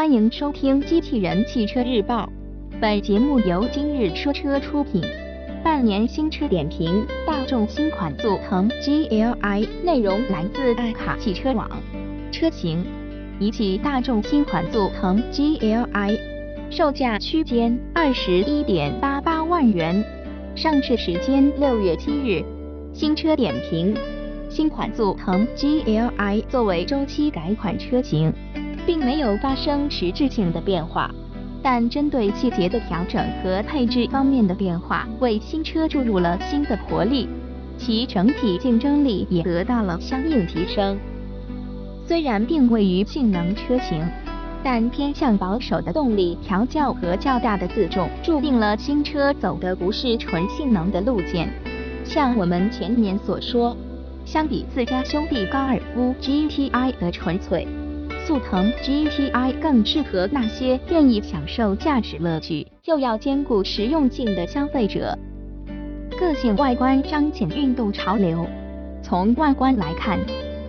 欢迎收听《机器人汽车日报》，本节目由今日说车出品。半年新车点评：大众新款速腾 GLI，内容来自爱卡汽车网。车型：一汽大众新款速腾 GLI，售价区间。二十一点八八万元，上市时间。六月七日。新车点评：新款速腾 GLI 作为周期改款车型。并没有发生实质性的变化，但针对细节的调整和配置方面的变化，为新车注入了新的活力，其整体竞争力也得到了相应提升。虽然定位于性能车型，但偏向保守的动力调教和较大的自重，注定了新车走的不是纯性能的路线。像我们前面所说，相比自家兄弟高尔夫 GTI 的纯粹。速腾 GTI 更适合那些愿意享受驾驶乐趣又要兼顾实用性的消费者。个性外观彰显运动潮流。从外观来看，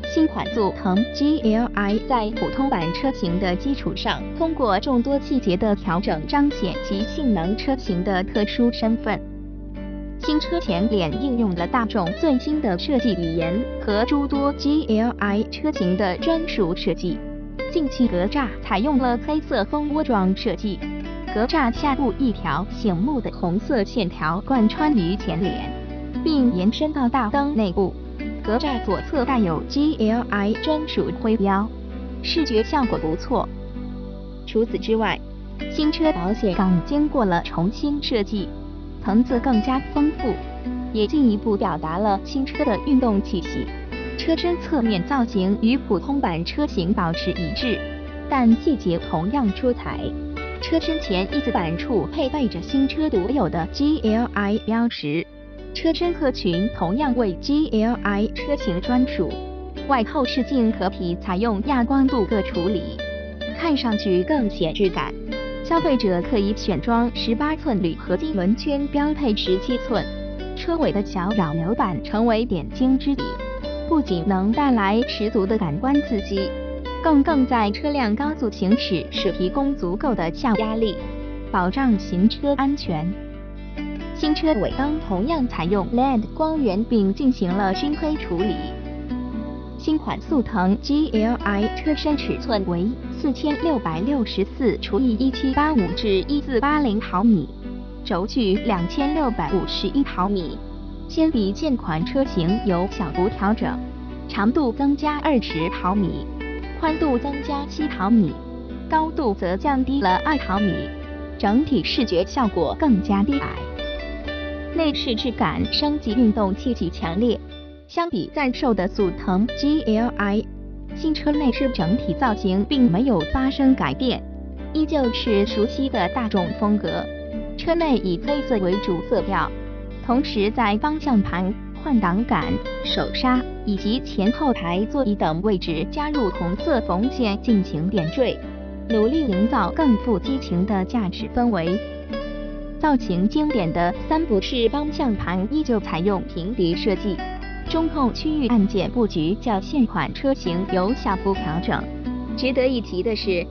新款速腾 GLI 在普通版车型的基础上，通过众多细节的调整，彰显其性能车型的特殊身份。新车前脸应用了大众最新的设计语言和诸多 GLI 车型的专属设计。进气格栅采用了黑色蜂窝状设计，格栅下部一条醒目的红色线条贯穿于前脸，并延伸到大灯内部。格栅左侧带有 GLI 专属徽标，视觉效果不错。除此之外，新车保险杠经过了重新设计，层次更加丰富，也进一步表达了新车的运动气息。车身侧面造型与普通版车型保持一致，但细节同样出彩。车身前翼子板处配备着新车独有的 GLI 标识，车身客群同样为 GLI 车型专属。外后视镜壳皮采用亚光镀铬处理，看上去更显质感。消费者可以选装十八寸铝合金轮圈，标配十七寸。车尾的小扰流板成为点睛之笔。不仅能带来十足的感官刺激，更更在车辆高速行驶时提供足够的下压力，保障行车安全。新车尾灯同样采用 LED 光源，并进行了熏黑处理。新款速腾 GLI 车身尺寸为四千六百六十四除以一七八五至一四八零毫米，轴距两千六百五十一毫米。相比现款车型有小幅调整，长度增加二十毫米，宽度增加七毫米，高度则降低了二毫米，整体视觉效果更加低矮。内饰质感升级，运动气息强烈。相比在售的速腾 GLI，新车内饰整体造型并没有发生改变，依旧是熟悉的大众风格。车内以黑色为主色调。同时，在方向盘、换挡杆、手刹以及前后排座椅等位置加入红色缝线进行点缀，努力营造更富激情的驾驶氛围。造型经典的三步式方向盘依旧采用平底设计，中控区域按键布局较现款车型有小幅调整。值得一提的是。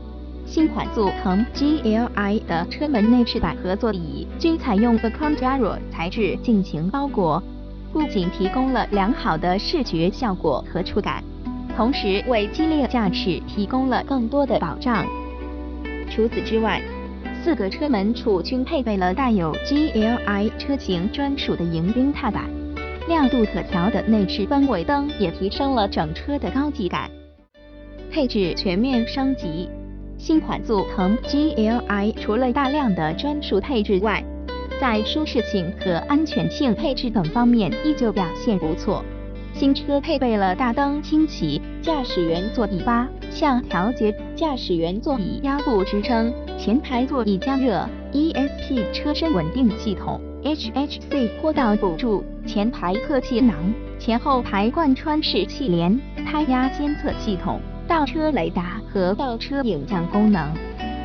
新款速腾 GLI 的车门内饰板和座椅均采用 a c o n d a r o 材质进行包裹，不仅提供了良好的视觉效果和触感，同时为激烈驾驶提供了更多的保障。除此之外，四个车门处均配备了带有 GLI 车型专属的迎宾踏板，亮度可调的内饰氛围灯也提升了整车的高级感。配置全面升级。新款速腾 GLI 除了大量的专属配置外，在舒适性和安全性配置等方面依旧表现不错。新车配备了大灯清洗、驾驶员座椅八向调节、驾驶员座椅腰部支撑、前排座椅加热、ESP 车身稳定系统、HHC 坡道辅助、前排侧气囊、前后排贯穿式气帘、胎压监测系统。倒车雷达和倒车影像功能，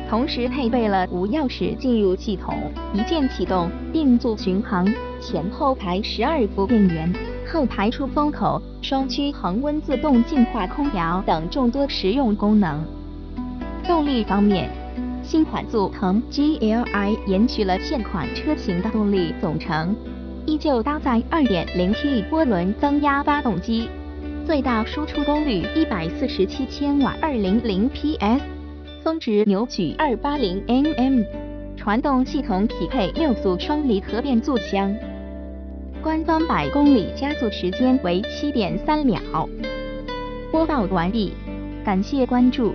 同时配备了无钥匙进入系统、一键启动、定速巡航、前后排十二伏电源、后排出风口、双区恒温自动净化空调等众多实用功能。动力方面，新款速腾 GLI 延续了现款车型的动力总成，依旧搭载 2.0T 涡轮增压发动机，最大输出功率一百四十七千瓦二零零 PS，峰值扭矩二八零 Nm，传动系统匹配六速双离合变速箱，官方百公里加速时间为七点三秒。播报完毕，感谢关注。